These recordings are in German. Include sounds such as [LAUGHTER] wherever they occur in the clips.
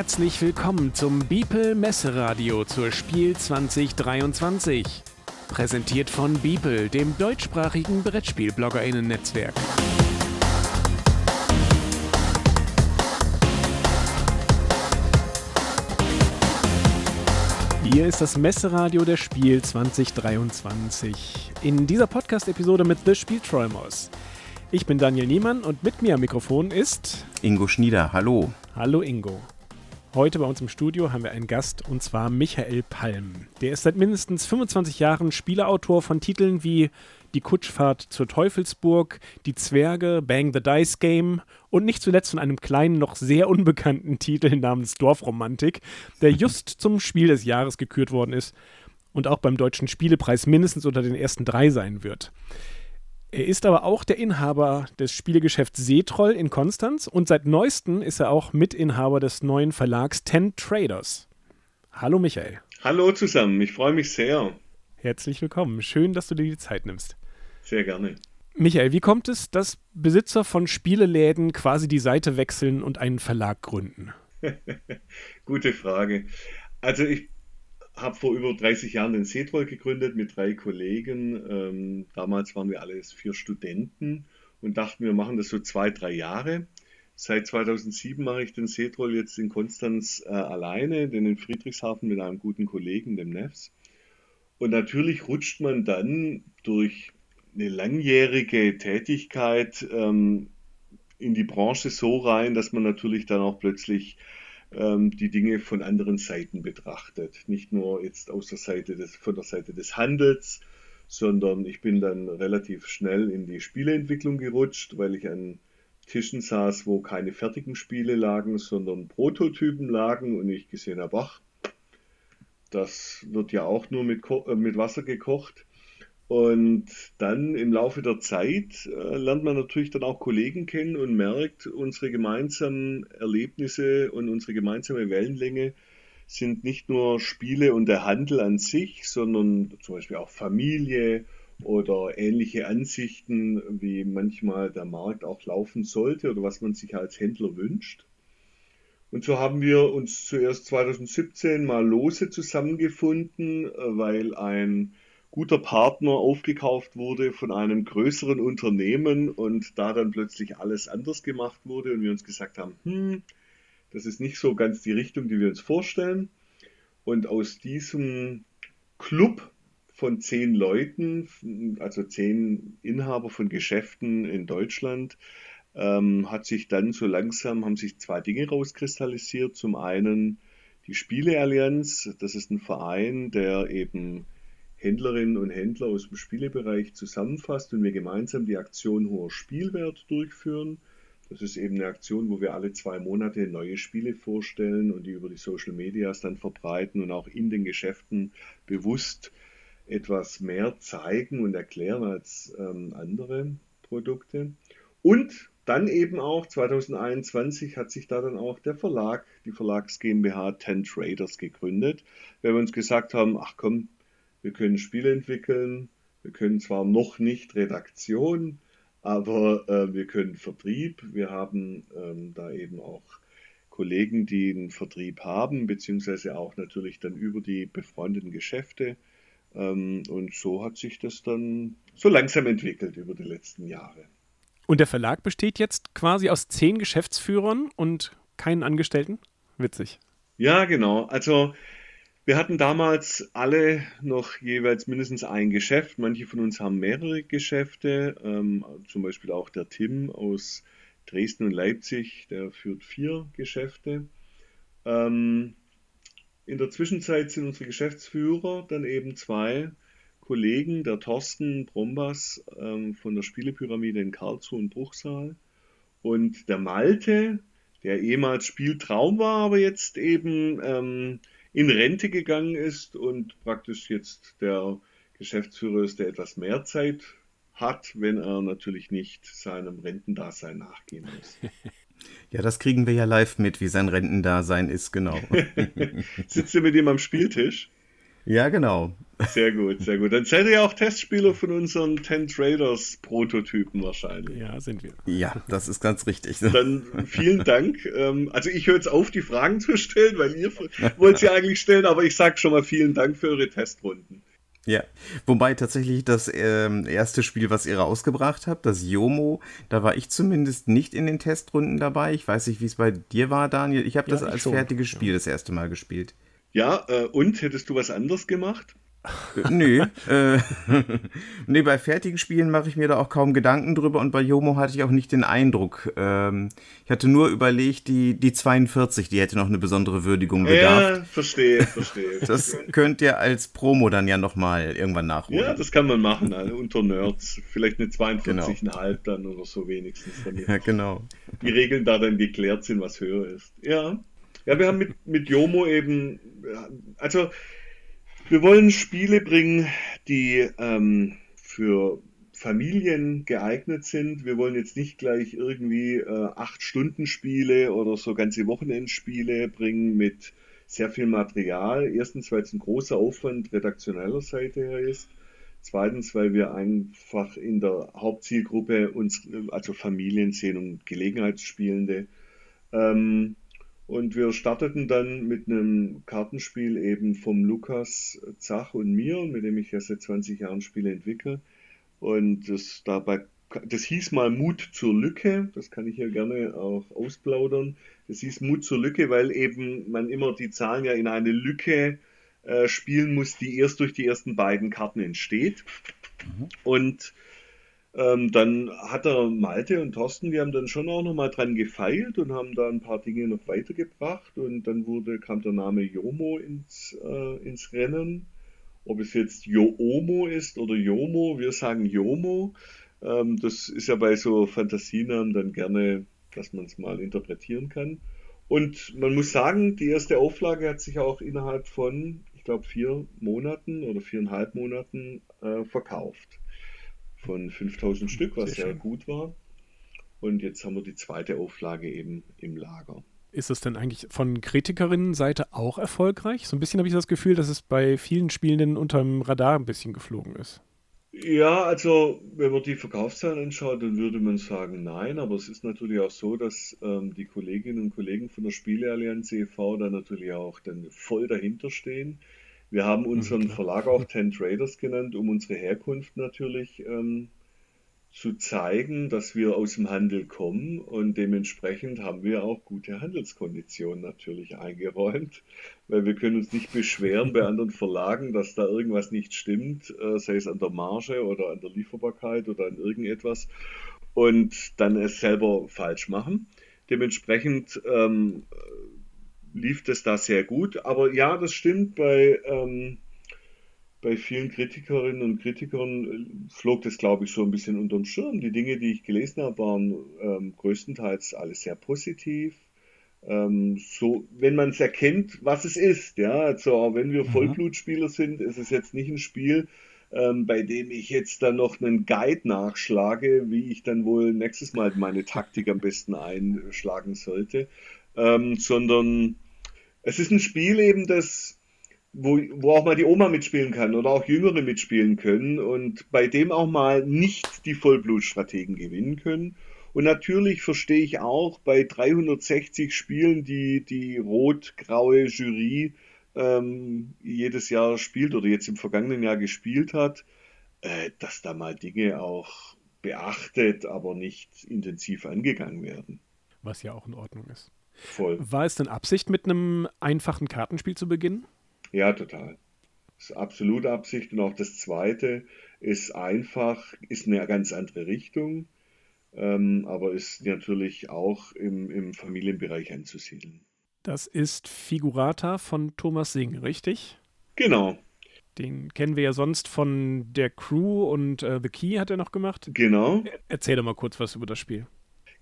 herzlich willkommen zum Beeple Messeradio zur Spiel 2023. Präsentiert von Beeple, dem deutschsprachigen Brettspiel-BloggerInnen-Netzwerk. Hier ist das Messeradio der Spiel 2023. In dieser Podcast-Episode mit The Spielträumers. Ich bin Daniel Niemann und mit mir am Mikrofon ist Ingo Schnieder. Hallo. Hallo Ingo. Heute bei uns im Studio haben wir einen Gast und zwar Michael Palm. Der ist seit mindestens 25 Jahren Spieleautor von Titeln wie Die Kutschfahrt zur Teufelsburg, Die Zwerge, Bang the Dice Game und nicht zuletzt von einem kleinen, noch sehr unbekannten Titel namens Dorfromantik, der just [LAUGHS] zum Spiel des Jahres gekürt worden ist und auch beim Deutschen Spielepreis mindestens unter den ersten drei sein wird. Er ist aber auch der Inhaber des Spielegeschäfts Seetroll in Konstanz und seit neuestem ist er auch Mitinhaber des neuen Verlags Ten Traders. Hallo Michael. Hallo zusammen, ich freue mich sehr. Herzlich willkommen. Schön, dass du dir die Zeit nimmst. Sehr gerne. Michael, wie kommt es, dass Besitzer von Spieleläden quasi die Seite wechseln und einen Verlag gründen? [LAUGHS] Gute Frage. Also ich habe vor über 30 Jahren den Seetroll gegründet mit drei Kollegen. Ähm, damals waren wir alles vier Studenten und dachten, wir machen das so zwei, drei Jahre. Seit 2007 mache ich den Seetroll jetzt in Konstanz äh, alleine, den in Friedrichshafen mit einem guten Kollegen, dem Nefs. Und natürlich rutscht man dann durch eine langjährige Tätigkeit ähm, in die Branche so rein, dass man natürlich dann auch plötzlich ähm, die Dinge von anderen Seiten betrachtet. Nicht nur jetzt aus der Seite des, von der Seite des Handels, sondern ich bin dann relativ schnell in die Spieleentwicklung gerutscht, weil ich an Tischen saß, wo keine fertigen Spiele lagen, sondern Prototypen lagen und ich gesehen habe, ach, das wird ja auch nur mit, äh, mit Wasser gekocht. Und dann im Laufe der Zeit äh, lernt man natürlich dann auch Kollegen kennen und merkt, unsere gemeinsamen Erlebnisse und unsere gemeinsame Wellenlänge sind nicht nur Spiele und der Handel an sich, sondern zum Beispiel auch Familie oder ähnliche Ansichten, wie manchmal der Markt auch laufen sollte oder was man sich als Händler wünscht. Und so haben wir uns zuerst 2017 mal lose zusammengefunden, äh, weil ein guter Partner aufgekauft wurde von einem größeren Unternehmen und da dann plötzlich alles anders gemacht wurde und wir uns gesagt haben, hm, das ist nicht so ganz die Richtung, die wir uns vorstellen. Und aus diesem Club von zehn Leuten, also zehn Inhaber von Geschäften in Deutschland, ähm, hat sich dann so langsam, haben sich zwei Dinge rauskristallisiert. Zum einen die Spieleallianz, das ist ein Verein, der eben Händlerinnen und Händler aus dem Spielebereich zusammenfasst und wir gemeinsam die Aktion Hoher Spielwert durchführen. Das ist eben eine Aktion, wo wir alle zwei Monate neue Spiele vorstellen und die über die Social Medias dann verbreiten und auch in den Geschäften bewusst etwas mehr zeigen und erklären als ähm, andere Produkte. Und dann eben auch 2021 hat sich da dann auch der Verlag, die Verlags GmbH Ten Traders gegründet, weil wir uns gesagt haben, ach komm, wir können Spiele entwickeln, wir können zwar noch nicht Redaktion, aber äh, wir können Vertrieb. Wir haben ähm, da eben auch Kollegen, die einen Vertrieb haben, beziehungsweise auch natürlich dann über die befreundeten Geschäfte. Ähm, und so hat sich das dann so langsam entwickelt über die letzten Jahre. Und der Verlag besteht jetzt quasi aus zehn Geschäftsführern und keinen Angestellten? Witzig. Ja, genau. Also wir hatten damals alle noch jeweils mindestens ein Geschäft. Manche von uns haben mehrere Geschäfte, ähm, zum Beispiel auch der Tim aus Dresden und Leipzig, der führt vier Geschäfte. Ähm, in der Zwischenzeit sind unsere Geschäftsführer dann eben zwei Kollegen, der Thorsten Brombas ähm, von der Spielepyramide in Karlsruhe und Bruchsal und der Malte, der ehemals Spieltraum war, aber jetzt eben ähm, in Rente gegangen ist und praktisch jetzt der Geschäftsführer ist, der etwas mehr Zeit hat, wenn er natürlich nicht seinem Rentendasein nachgehen muss. [LAUGHS] Ja, das kriegen wir ja live mit, wie sein Rentendasein ist, genau. [LAUGHS] Sitzt ihr mit ihm am Spieltisch? Ja, genau. Sehr gut, sehr gut. Dann seid ihr ja auch Testspieler von unseren Ten Traders Prototypen wahrscheinlich. Ja, sind wir. Ja, das ist ganz richtig. [LAUGHS] Dann vielen Dank. Ähm, also ich höre jetzt auf, die Fragen zu stellen, weil ihr wollt sie eigentlich stellen, aber ich sage schon mal vielen Dank für eure Testrunden. Ja, wobei tatsächlich das ähm, erste Spiel, was ihr rausgebracht habt, das Yomo, da war ich zumindest nicht in den Testrunden dabei. Ich weiß nicht, wie es bei dir war, Daniel. Ich habe ja, das als schon. fertiges Spiel ja. das erste Mal gespielt. Ja, äh, und hättest du was anderes gemacht? [LAUGHS] Nö. Äh, [LAUGHS] nee, bei fertigen Spielen mache ich mir da auch kaum Gedanken drüber und bei Yomo hatte ich auch nicht den Eindruck. Ähm, ich hatte nur überlegt, die, die 42, die hätte noch eine besondere Würdigung bedarf. Ja, verstehe, [LAUGHS] verstehe. Das könnt ihr als Promo dann ja nochmal irgendwann nachholen. Ja, das kann man machen, also unter Nerds. Vielleicht eine 42,5 genau. dann oder so wenigstens. Ja, genau. Die Regeln da dann geklärt sind, was höher ist. Ja. Ja, wir haben mit, mit Yomo eben, also wir wollen Spiele bringen, die ähm, für Familien geeignet sind. Wir wollen jetzt nicht gleich irgendwie äh, acht Stunden Spiele oder so ganze Wochenendspiele bringen mit sehr viel Material. Erstens, weil es ein großer Aufwand redaktioneller Seite her ist. Zweitens, weil wir einfach in der Hauptzielgruppe uns, also Familien sehen und Gelegenheitsspielende. Ähm, und wir starteten dann mit einem Kartenspiel eben vom Lukas Zach und mir, mit dem ich ja seit 20 Jahren Spiele entwickle. Und das dabei, das hieß mal Mut zur Lücke. Das kann ich hier gerne auch ausplaudern. Das hieß Mut zur Lücke, weil eben man immer die Zahlen ja in eine Lücke äh, spielen muss, die erst durch die ersten beiden Karten entsteht. Mhm. Und ähm, dann hat er Malte und Thorsten, die haben dann schon auch nochmal dran gefeilt und haben da ein paar Dinge noch weitergebracht und dann wurde, kam der Name Jomo ins, äh, ins Rennen. Ob es jetzt Joomo ist oder Jomo, wir sagen Jomo. Ähm, das ist ja bei so Fantasienamen dann gerne, dass man es mal interpretieren kann. Und man muss sagen, die erste Auflage hat sich auch innerhalb von, ich glaube, vier Monaten oder viereinhalb Monaten äh, verkauft von 5000 Stück, was sehr, sehr gut war. Und jetzt haben wir die zweite Auflage eben im Lager. Ist es denn eigentlich von Kritikerinnenseite auch erfolgreich? So ein bisschen habe ich das Gefühl, dass es bei vielen Spielenden unterm Radar ein bisschen geflogen ist. Ja, also wenn man die Verkaufszahlen anschaut, dann würde man sagen nein, aber es ist natürlich auch so, dass ähm, die Kolleginnen und Kollegen von der Spieleallianz e.V. da natürlich auch dann voll dahinter stehen. Wir haben unseren mhm, Verlag auch Ten Traders genannt, um unsere Herkunft natürlich ähm, zu zeigen, dass wir aus dem Handel kommen. Und dementsprechend haben wir auch gute Handelskonditionen natürlich eingeräumt, weil wir können uns nicht beschweren bei [LAUGHS] anderen Verlagen, dass da irgendwas nicht stimmt, äh, sei es an der Marge oder an der Lieferbarkeit oder an irgendetwas und dann es selber falsch machen. Dementsprechend ähm, lief das da sehr gut. Aber ja, das stimmt, bei, ähm, bei vielen Kritikerinnen und Kritikern äh, flog das, glaube ich, so ein bisschen unterm Schirm. Die Dinge, die ich gelesen habe, waren ähm, größtenteils alles sehr positiv. Ähm, so, wenn man es erkennt, was es ist, ja, also auch wenn wir mhm. Vollblutspieler sind, ist es jetzt nicht ein Spiel, ähm, bei dem ich jetzt dann noch einen Guide nachschlage, wie ich dann wohl nächstes Mal meine Taktik am besten einschlagen sollte, ähm, sondern es ist ein Spiel eben, das, wo, wo auch mal die Oma mitspielen kann oder auch Jüngere mitspielen können und bei dem auch mal nicht die Vollblutstrategen gewinnen können. Und natürlich verstehe ich auch bei 360 Spielen, die die rot-graue Jury ähm, jedes Jahr spielt oder jetzt im vergangenen Jahr gespielt hat, äh, dass da mal Dinge auch beachtet, aber nicht intensiv angegangen werden. Was ja auch in Ordnung ist. Voll. War es denn Absicht, mit einem einfachen Kartenspiel zu beginnen? Ja, total. Das ist absolut Absicht. Und auch das zweite ist einfach, ist eine ganz andere Richtung, ähm, aber ist natürlich auch im, im Familienbereich anzusiedeln. Das ist Figurata von Thomas Singh, richtig? Genau. Den kennen wir ja sonst von der Crew und äh, The Key hat er noch gemacht. Genau. Erzähl doch mal kurz was über das Spiel.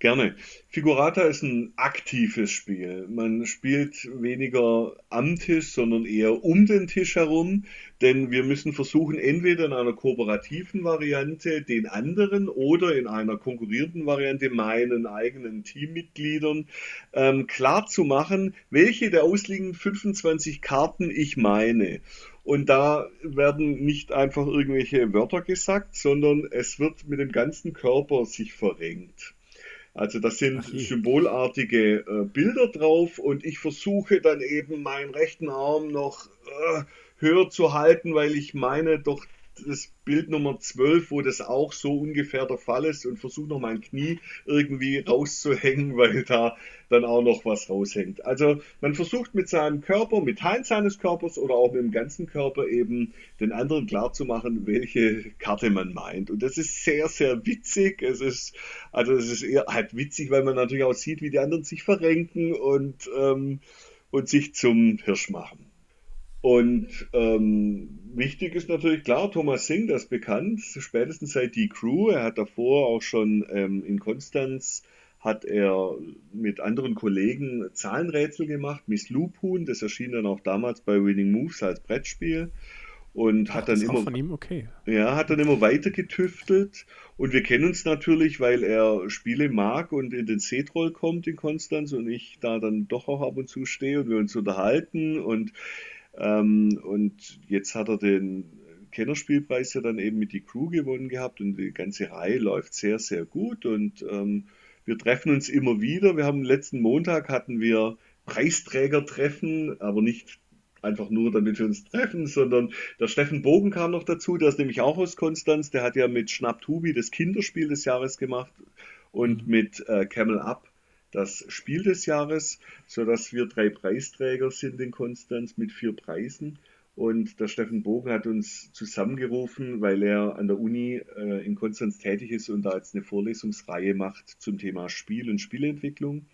Gerne. Figurata ist ein aktives Spiel. Man spielt weniger am Tisch, sondern eher um den Tisch herum, denn wir müssen versuchen, entweder in einer kooperativen Variante den anderen oder in einer konkurrierenden Variante meinen eigenen Teammitgliedern ähm, klar welche der ausliegenden 25 Karten ich meine. Und da werden nicht einfach irgendwelche Wörter gesagt, sondern es wird mit dem ganzen Körper sich verrenkt. Also das sind Ach, symbolartige äh, Bilder drauf und ich versuche dann eben meinen rechten Arm noch äh, höher zu halten, weil ich meine doch das Bild Nummer 12, wo das auch so ungefähr der Fall ist und versuche noch mein Knie irgendwie rauszuhängen, weil da dann auch noch was raushängt. Also man versucht mit seinem Körper, mit Teilen seines Körpers oder auch mit dem ganzen Körper eben den anderen klarzumachen, welche Karte man meint. Und das ist sehr, sehr witzig. Es ist, also es ist eher halt witzig, weil man natürlich auch sieht, wie die anderen sich verrenken und, ähm, und sich zum Hirsch machen. Und ähm, wichtig ist natürlich klar, Thomas Singh, das ist bekannt, spätestens seit die Crew. Er hat davor auch schon ähm, in Konstanz hat er mit anderen Kollegen Zahlenrätsel gemacht, Miss Lupun, das erschien dann auch damals bei Winning Moves als Brettspiel. Und Ach, hat dann immer okay. Ja, hat dann immer weiter getüftelt und wir kennen uns natürlich, weil er Spiele mag und in den C-Troll kommt in Konstanz und ich da dann doch auch ab und zu stehe und wir uns unterhalten. Und ähm, und jetzt hat er den Kennerspielpreis ja dann eben mit die Crew gewonnen gehabt und die ganze Reihe läuft sehr, sehr gut und ähm, wir treffen uns immer wieder. Wir haben letzten Montag hatten wir Preisträgertreffen, aber nicht einfach nur, damit wir uns treffen, sondern der Steffen Bogen kam noch dazu, der ist nämlich auch aus Konstanz, der hat ja mit Schnapptubi das Kinderspiel des Jahres gemacht und mhm. mit äh, Camel Up das Spiel des Jahres, sodass wir drei Preisträger sind in Konstanz mit vier Preisen. Und der Steffen Bogen hat uns zusammengerufen, weil er an der Uni äh, in Konstanz tätig ist und da jetzt eine Vorlesungsreihe macht zum Thema Spiel und Spielentwicklung.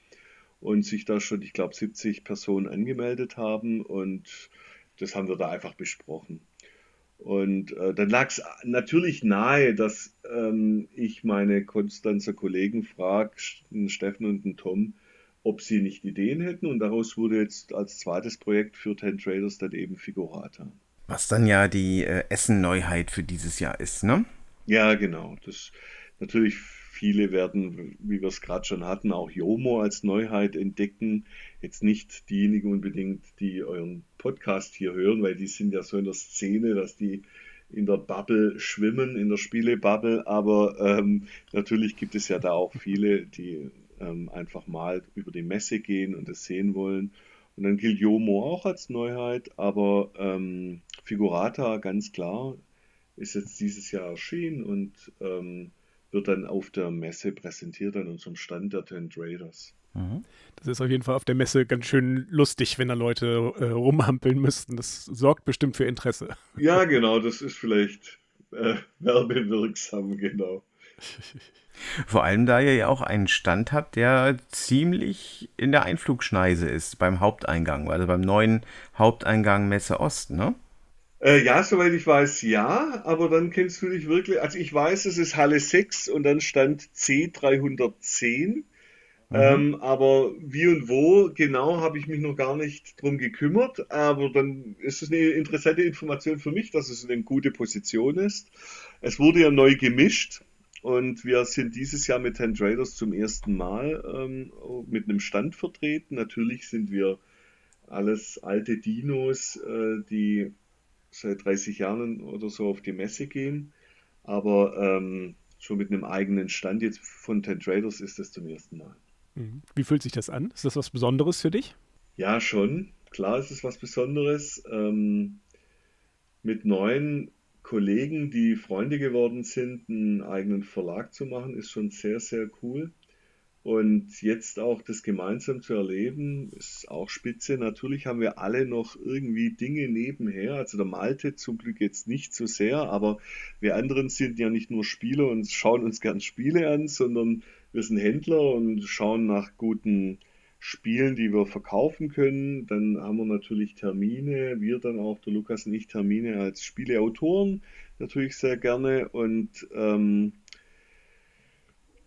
Und sich da schon, ich glaube, 70 Personen angemeldet haben. Und das haben wir da einfach besprochen. Und äh, dann lag es natürlich nahe, dass ähm, ich meine Konstanzer Kollegen frage, Steffen und den Tom, ob sie nicht Ideen hätten. Und daraus wurde jetzt als zweites Projekt für Ten Traders dann eben Figurata. Was dann ja die äh, Essen-Neuheit für dieses Jahr ist, ne? Ja, genau. Das natürlich viele werden, wie wir es gerade schon hatten, auch Jomo als Neuheit entdecken. Jetzt nicht diejenigen unbedingt, die euren Podcast hier hören, weil die sind ja so in der Szene, dass die in der Bubble schwimmen, in der Spielebubble. Aber ähm, natürlich gibt es ja da auch viele, die ähm, einfach mal über die Messe gehen und es sehen wollen. Und dann gilt Jomo auch als Neuheit, aber ähm, Figurata ganz klar ist jetzt dieses Jahr erschienen und ähm, wird dann auf der Messe präsentiert an unserem Stand der Ten Traders. Mhm. Das ist auf jeden Fall auf der Messe ganz schön lustig, wenn da Leute äh, rumhampeln müssten. Das sorgt bestimmt für Interesse. Ja, genau, das ist vielleicht äh, werbewirksam, genau. [LAUGHS] Vor allem, da ihr ja auch einen Stand habt, der ziemlich in der Einflugschneise ist beim Haupteingang, also beim neuen Haupteingang Messe Ost, ne? Äh, ja, soweit ich weiß, ja, aber dann kennst du dich wirklich, also ich weiß, es ist Halle 6 und dann stand C310, mhm. ähm, aber wie und wo genau habe ich mich noch gar nicht drum gekümmert, aber dann ist es eine interessante Information für mich, dass es eine gute Position ist. Es wurde ja neu gemischt und wir sind dieses Jahr mit Ten Traders zum ersten Mal ähm, mit einem Stand vertreten. Natürlich sind wir alles alte Dinos, äh, die seit 30 Jahren oder so auf die Messe gehen. Aber ähm, schon mit einem eigenen Stand jetzt von Ten Traders ist das zum ersten Mal. Mhm. Wie fühlt sich das an? Ist das was Besonderes für dich? Ja, schon. Klar ist es was Besonderes. Ähm, mit neuen Kollegen, die Freunde geworden sind, einen eigenen Verlag zu machen, ist schon sehr, sehr cool. Und jetzt auch das gemeinsam zu erleben, ist auch spitze. Natürlich haben wir alle noch irgendwie Dinge nebenher. Also der Malte zum Glück jetzt nicht so sehr, aber wir anderen sind ja nicht nur Spieler und schauen uns gern Spiele an, sondern wir sind Händler und schauen nach guten Spielen, die wir verkaufen können. Dann haben wir natürlich Termine, wir dann auch, der Lukas und ich, Termine als Spieleautoren natürlich sehr gerne und ähm,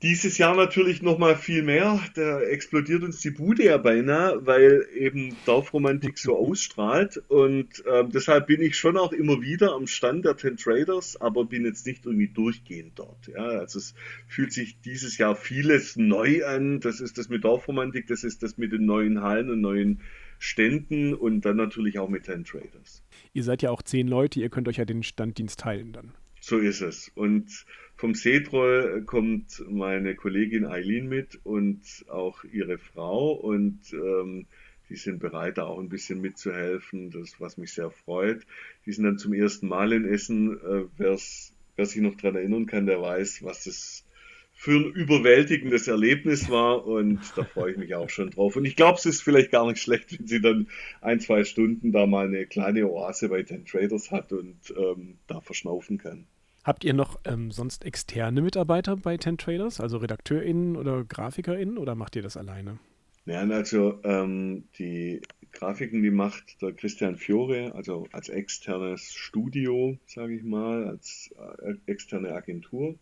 Dieses Jahr natürlich noch mal viel mehr. Da explodiert uns die Bude ja beinahe, weil eben Dorfromantik so ausstrahlt. Und äh, deshalb bin ich schon auch immer wieder am Stand der Ten Traders, aber bin jetzt nicht irgendwie durchgehend dort. Ja, also es fühlt sich dieses Jahr vieles neu an. Das ist das mit Dorfromantik, das ist das mit den neuen Hallen und neuen Ständen und dann natürlich auch mit Ten Traders. Ihr seid ja auch zehn Leute, ihr könnt euch ja den Standdienst teilen dann. So ist es. Und vom Seetroll kommt meine Kollegin Eileen mit und auch ihre Frau und ähm, die sind bereit, da auch ein bisschen mitzuhelfen, das was mich sehr freut. Die sind dann zum ersten Mal in Essen. Äh, wer sich noch daran erinnern kann, der weiß, was das für ein überwältigendes Erlebnis war und da freue ich mich auch schon drauf. Und ich glaube, es ist vielleicht gar nicht schlecht, wenn sie dann ein, zwei Stunden da mal eine kleine Oase bei den Traders hat und ähm, da verschnaufen kann. Habt ihr noch ähm, sonst externe Mitarbeiter bei Ten Traders, also RedakteurInnen oder GrafikerInnen, oder macht ihr das alleine? Ja, also ähm, die Grafiken, die macht der Christian Fiore, also als externes Studio, sage ich mal, als äh, externe Agentur.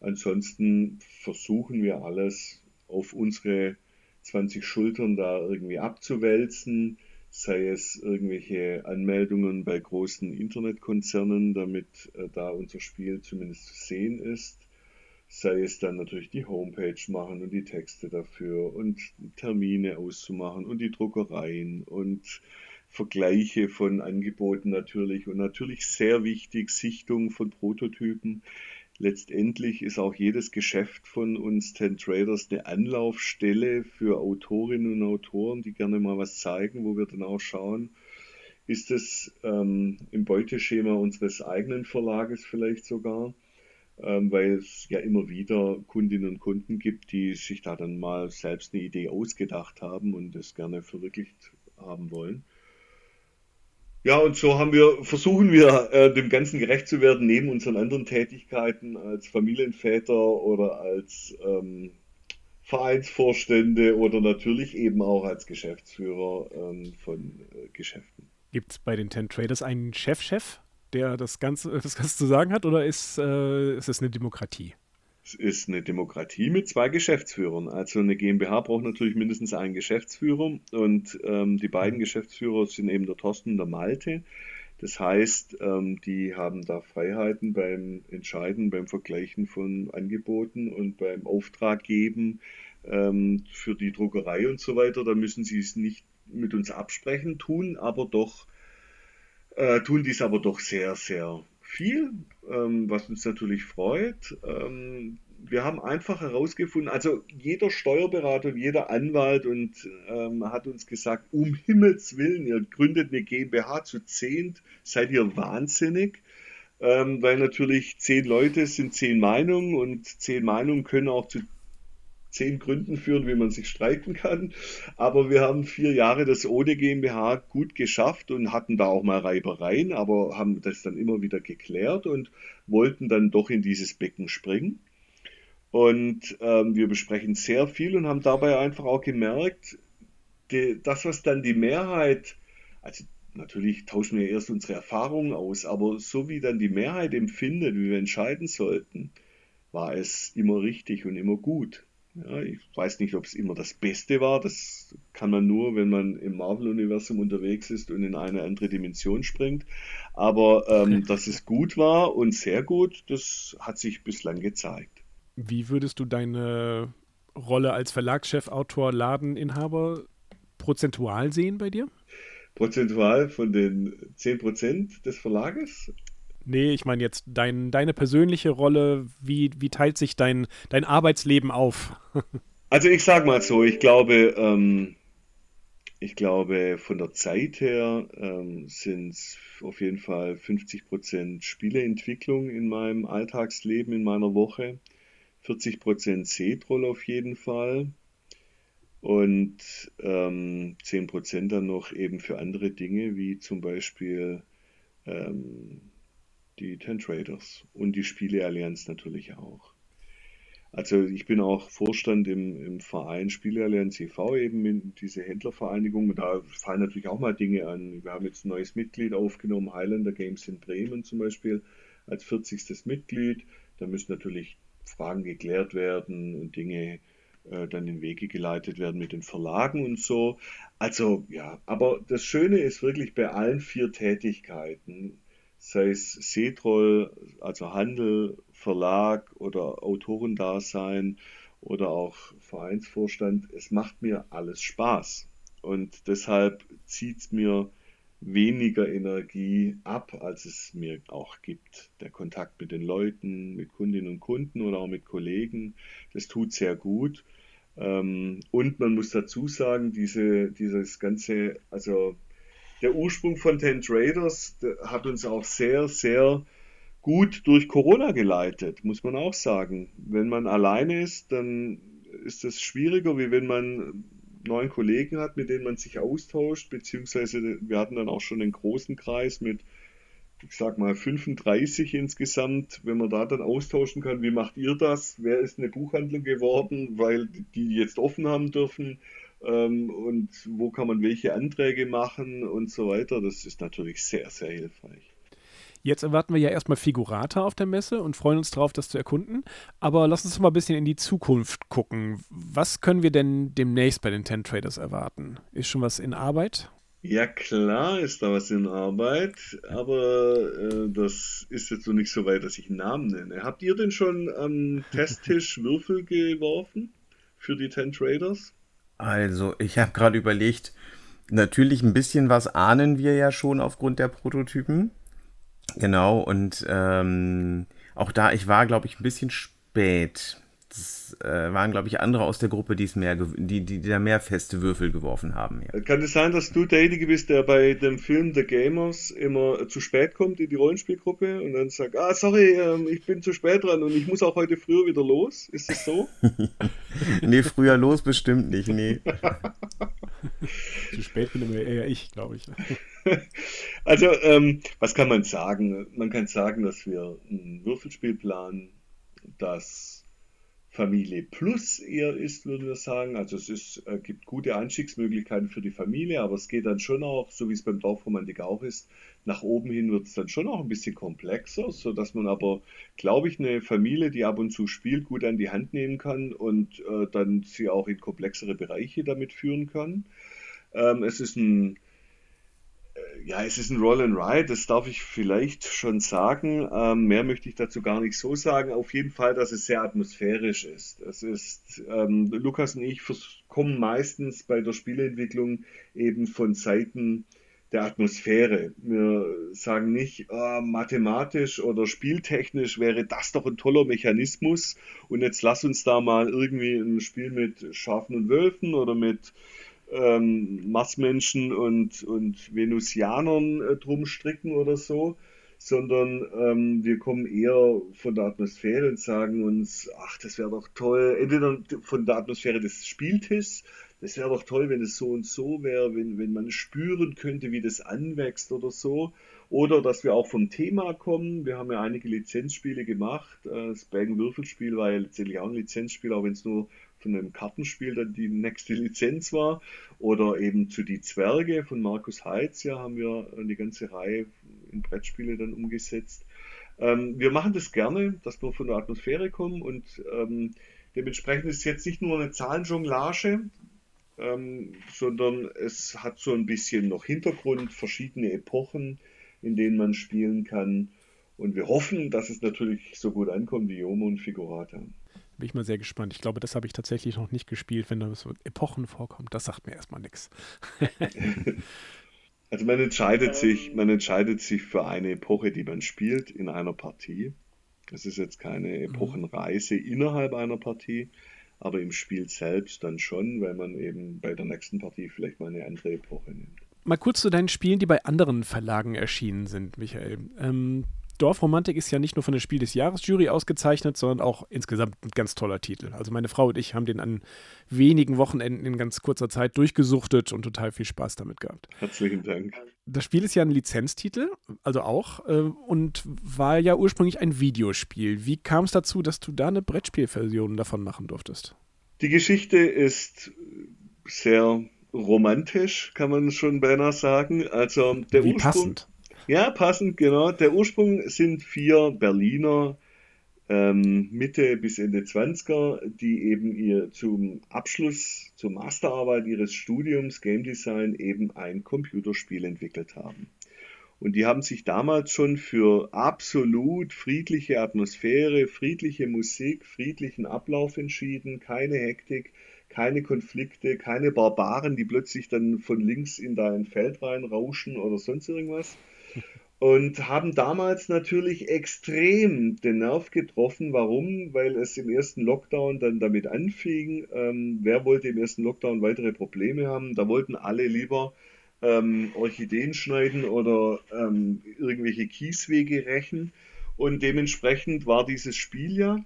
Ansonsten versuchen wir alles auf unsere 20 Schultern da irgendwie abzuwälzen sei es irgendwelche Anmeldungen bei großen Internetkonzernen, damit äh, da unser Spiel zumindest zu sehen ist, sei es dann natürlich die Homepage machen und die Texte dafür und Termine auszumachen und die Druckereien und Vergleiche von Angeboten natürlich. Und natürlich sehr wichtig Sichtung von Prototypen letztendlich ist auch jedes Geschäft von uns Ten Traders eine Anlaufstelle für Autorinnen und Autoren, die gerne mal was zeigen, wo wir dann auch schauen, ist es ähm, im Beuteschema unseres eigenen Verlages vielleicht sogar, ähm, weil es ja immer wieder Kundinnen und Kunden gibt, die sich da dann mal selbst eine Idee ausgedacht haben und das gerne verwirklicht haben wollen. Ja, und so haben wir, versuchen wir äh, dem Ganzen gerecht zu werden, neben unseren anderen Tätigkeiten als Familienväter oder als ähm, Vereinsvorstände oder natürlich eben auch als Geschäftsführer ähm, von äh, Geschäften. Gibt es bei den Ten Traders einen Chefchef, -Chef, der das Ganze, [LAUGHS] das Ganze zu sagen hat, oder ist, äh, ist es eine Demokratie? Es ist eine Demokratie mit zwei Geschäftsführern. Also eine GmbH braucht natürlich mindestens einen Geschäftsführer und ähm, die beiden Geschäftsführer sind eben der Thorsten und der Malte. Das heißt, ähm, die haben da Freiheiten beim Entscheiden, beim Vergleichen von Angeboten und beim Auftrag geben ähm, für die Druckerei und so weiter. Da müssen sie es nicht mit uns absprechen, tun aber doch, äh, tun dies aber doch sehr, sehr viel, ähm, was uns natürlich freut. Ähm, wir haben einfach herausgefunden, also jeder Steuerberater und jeder Anwalt und ähm, hat uns gesagt, um Himmels Willen, ihr gründet eine GmbH zu zehnt, seid ihr wahnsinnig. Ähm, weil natürlich zehn Leute sind zehn Meinungen und zehn Meinungen können auch zu zehn Gründen führen, wie man sich streiten kann. Aber wir haben vier Jahre das ohne GmbH gut geschafft und hatten da auch mal Reibereien, aber haben das dann immer wieder geklärt und wollten dann doch in dieses Becken springen. Und ähm, wir besprechen sehr viel und haben dabei einfach auch gemerkt, die, das, was dann die Mehrheit, also natürlich tauschen wir erst unsere Erfahrungen aus, aber so wie dann die Mehrheit empfindet, wie wir entscheiden sollten, war es immer richtig und immer gut. Ja, ich weiß nicht, ob es immer das Beste war. Das kann man nur, wenn man im Marvel-Universum unterwegs ist und in eine andere Dimension springt. Aber ähm, dass es gut war und sehr gut, das hat sich bislang gezeigt. Wie würdest du deine Rolle als Verlagschef, Autor, Ladeninhaber prozentual sehen bei dir? Prozentual von den 10% des Verlages? Nee, ich meine jetzt dein, deine persönliche Rolle, wie, wie teilt sich dein, dein Arbeitsleben auf? [LAUGHS] also ich sag mal so, ich glaube, ähm, ich glaube von der Zeit her ähm, sind es auf jeden Fall 50% Spieleentwicklung in meinem Alltagsleben, in meiner Woche, 40% C-Troll auf jeden Fall und ähm, 10% dann noch eben für andere Dinge, wie zum Beispiel ähm, die Ten Traders und die Spieleallianz natürlich auch. Also ich bin auch Vorstand im, im Verein Spieleallianz e.V., eben in diese Händlervereinigung. Da fallen natürlich auch mal Dinge an. Wir haben jetzt ein neues Mitglied aufgenommen, Highlander Games in Bremen zum Beispiel, als 40. Mitglied. Da müssen natürlich Fragen geklärt werden und Dinge äh, dann in Wege geleitet werden mit den Verlagen und so. Also ja, aber das Schöne ist wirklich bei allen vier Tätigkeiten, sei es Seetroll, also Handel, Verlag oder Autorendasein oder auch Vereinsvorstand, es macht mir alles Spaß. Und deshalb zieht es mir weniger Energie ab, als es mir auch gibt. Der Kontakt mit den Leuten, mit Kundinnen und Kunden oder auch mit Kollegen, das tut sehr gut. Ähm, und man muss dazu sagen, diese, dieses ganze, also der Ursprung von Ten Traders hat uns auch sehr, sehr gut durch Corona geleitet, muss man auch sagen. Wenn man alleine ist, dann ist es schwieriger, wie wenn man neuen Kollegen hat, mit denen man sich austauscht, beziehungsweise wir hatten dann auch schon einen großen Kreis mit, ich sag mal, 35 insgesamt, wenn man da dann austauschen kann, wie macht ihr das? Wer ist eine Buchhandlung geworden, weil die jetzt offen haben dürfen? Ähm, und wo kann man welche Anträge machen und so weiter. Das ist natürlich sehr, sehr hilfreich. Jetzt erwarten wir ja erstmal Figurata auf der Messe und freuen uns darauf, das zu erkunden. Aber lass uns mal ein bisschen in die Zukunft gucken. Was können wir denn demnächst bei den Ten Traders erwarten? Ist schon was in Arbeit? Ja, klar ist da was in Arbeit, aber äh, das ist jetzt so nicht so weit, dass ich einen Namen nenne. Habt ihr denn schon am Testtisch Würfel geworfen für die Ten Traders? Also, ich habe gerade überlegt, natürlich ein bisschen was ahnen wir ja schon aufgrund der Prototypen. Genau, und ähm, auch da, ich war, glaube ich, ein bisschen spät. Das äh, waren, glaube ich, andere aus der Gruppe, die, mehr, die, die, die da mehr feste Würfel geworfen haben. Ja. Kann es sein, dass du derjenige bist, der bei dem Film The Gamers immer zu spät kommt in die Rollenspielgruppe und dann sagt, ah, sorry, ähm, ich bin zu spät dran und ich muss auch heute früher wieder los? Ist das so? [LAUGHS] nee, früher los bestimmt nicht, nee. [LAUGHS] zu spät bin immer eher ich, glaube ich. [LAUGHS] also, ähm, was kann man sagen? Man kann sagen, dass wir ein Würfelspiel planen, das Familie Plus eher ist, würden wir sagen. Also es ist, äh, gibt gute Einstiegsmöglichkeiten für die Familie, aber es geht dann schon auch, so wie es beim Dorfromantik auch ist, nach oben hin wird es dann schon auch ein bisschen komplexer, sodass man aber, glaube ich, eine Familie, die ab und zu spielt, gut an die Hand nehmen kann und äh, dann sie auch in komplexere Bereiche damit führen kann. Ähm, es ist ein ja, es ist ein Roll and Ride, das darf ich vielleicht schon sagen. Ähm, mehr möchte ich dazu gar nicht so sagen. Auf jeden Fall, dass es sehr atmosphärisch ist. Es ist, ähm, Lukas und ich kommen meistens bei der Spieleentwicklung eben von Seiten der Atmosphäre. Wir sagen nicht, oh, mathematisch oder spieltechnisch wäre das doch ein toller Mechanismus und jetzt lass uns da mal irgendwie ein Spiel mit Schafen und Wölfen oder mit ähm, Marsmenschen und, und Venusianern äh, drum stricken oder so, sondern ähm, wir kommen eher von der Atmosphäre und sagen uns, ach, das wäre doch toll, entweder von der Atmosphäre des Spieltisches, das wäre doch toll, wenn es so und so wäre, wenn, wenn man spüren könnte, wie das anwächst oder so. Oder dass wir auch vom Thema kommen. Wir haben ja einige Lizenzspiele gemacht. Äh, das Bergen-Würfelspiel war ja letztendlich auch ein Lizenzspiel, auch wenn es nur von einem Kartenspiel dann die nächste Lizenz war. Oder eben zu Die Zwerge von Markus Heitz, ja, haben wir eine ganze Reihe in Brettspiele dann umgesetzt. Ähm, wir machen das gerne, dass wir von der Atmosphäre kommen und ähm, dementsprechend ist jetzt nicht nur eine Zahlenjonglage, ähm, sondern es hat so ein bisschen noch Hintergrund, verschiedene Epochen, in denen man spielen kann. Und wir hoffen, dass es natürlich so gut ankommt wie Yomo und Figurata. Bin ich mal sehr gespannt. Ich glaube, das habe ich tatsächlich noch nicht gespielt, wenn da so Epochen vorkommt. Das sagt mir erstmal nichts. [LAUGHS] Also man entscheidet sich, man entscheidet sich für eine Epoche, die man spielt in einer Partie. Es ist jetzt keine mhm. Epochenreise innerhalb einer Partie, aber im Spiel selbst dann schon, weil man eben bei der nächsten Partie vielleicht mal eine andere Epoche nimmt. Mal kurz zu deinen Spielen, die bei anderen Verlagen erschienen sind, Michael. Ähm, Dorfromantik ist ja nicht nur von der Spiel des Jahres Jury ausgezeichnet, sondern auch insgesamt ein ganz toller Titel. Also meine Frau und ich haben den an wenigen Wochenenden in ganz kurzer Zeit durchgesuchtet und total viel Spaß damit gehabt. Herzlichen Dank. Das Spiel ist ja ein Lizenztitel, also auch, äh, und war ja ursprünglich ein Videospiel. Wie kam es dazu, dass du da eine Brettspielversion davon machen durftest? Die Geschichte ist sehr romantisch, kann man schon beinahe sagen. Also der Wie Ursprung, passend. Ja, passend, genau. Der Ursprung sind vier Berliner ähm, Mitte bis Ende 20er, die eben ihr zum Abschluss, zur Masterarbeit ihres Studiums Game Design eben ein Computerspiel entwickelt haben. Und die haben sich damals schon für absolut friedliche Atmosphäre, friedliche Musik, friedlichen Ablauf entschieden, keine Hektik, keine Konflikte, keine Barbaren, die plötzlich dann von links in dein Feld reinrauschen oder sonst irgendwas. Und haben damals natürlich extrem den Nerv getroffen. Warum? Weil es im ersten Lockdown dann damit anfing. Ähm, wer wollte im ersten Lockdown weitere Probleme haben? Da wollten alle lieber ähm, Orchideen schneiden oder ähm, irgendwelche Kieswege rächen. Und dementsprechend war dieses Spiel ja,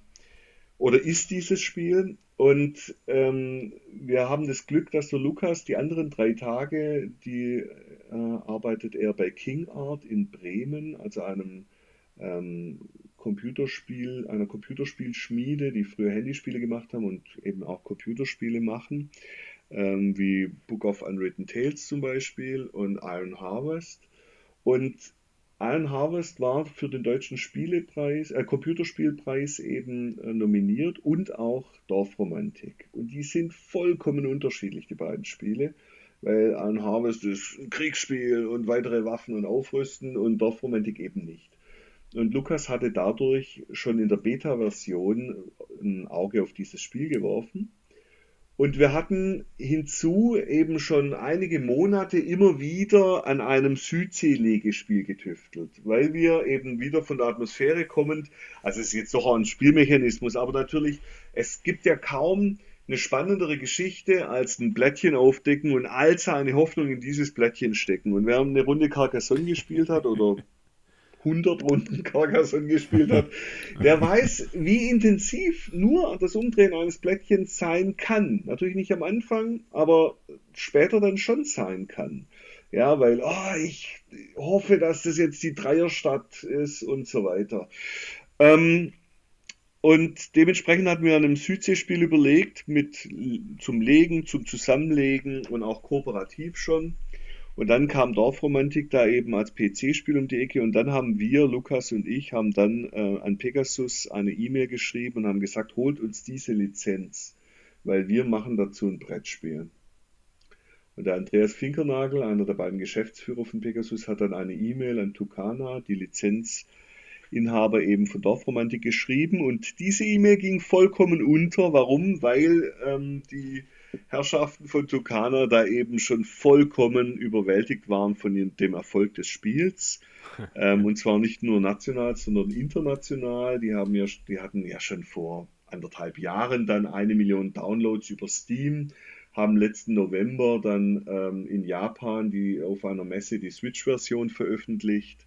oder ist dieses Spiel. Und ähm, wir haben das Glück, dass der Lukas die anderen drei Tage, die äh, arbeitet er bei King Art in Bremen, also einem ähm, Computerspiel, einer Computerspielschmiede, die früher Handyspiele gemacht haben und eben auch Computerspiele machen ähm, wie Book of Unwritten Tales zum Beispiel und Iron Harvest. Und Iron Harvest war für den deutschen Spielepreis, äh, Computerspielpreis eben äh, nominiert und auch Dorfromantik. Und die sind vollkommen unterschiedlich, die beiden Spiele, weil Iron Harvest ist Kriegsspiel und weitere Waffen und Aufrüsten und Dorfromantik eben nicht. Und Lukas hatte dadurch schon in der Beta-Version ein Auge auf dieses Spiel geworfen und wir hatten hinzu eben schon einige Monate immer wieder an einem Südsee-Legespiel getüftelt, weil wir eben wieder von der Atmosphäre kommend, also es ist jetzt doch auch ein Spielmechanismus, aber natürlich, es gibt ja kaum eine spannendere Geschichte als ein Blättchen aufdecken und all seine Hoffnung in dieses Blättchen stecken. Und wer eine Runde Carcassonne gespielt hat oder 100 Runden Carcassonne gespielt hat, der [LAUGHS] weiß, wie intensiv nur das Umdrehen eines Blättchens sein kann. Natürlich nicht am Anfang, aber später dann schon sein kann. Ja, weil, oh, ich hoffe, dass das jetzt die Dreierstadt ist und so weiter. Ähm, und dementsprechend hatten wir an einem Südseespiel überlegt, mit zum Legen, zum Zusammenlegen und auch kooperativ schon. Und dann kam Dorfromantik da eben als PC-Spiel um die Ecke und dann haben wir, Lukas und ich, haben dann äh, an Pegasus eine E-Mail geschrieben und haben gesagt, holt uns diese Lizenz, weil wir machen dazu ein Brettspiel. Und der Andreas Finkernagel, einer der beiden Geschäftsführer von Pegasus, hat dann eine E-Mail an Tucana, die Lizenzinhaber eben von Dorfromantik, geschrieben und diese E-Mail ging vollkommen unter. Warum? Weil ähm, die Herrschaften von Tucana da eben schon vollkommen überwältigt waren von dem Erfolg des Spiels. [LAUGHS] Ähm, und zwar nicht nur national, sondern international. Die, haben ja, die hatten ja schon vor anderthalb Jahren dann eine Million Downloads über Steam, haben letzten November dann ähm, in Japan die auf einer Messe die Switch-Version veröffentlicht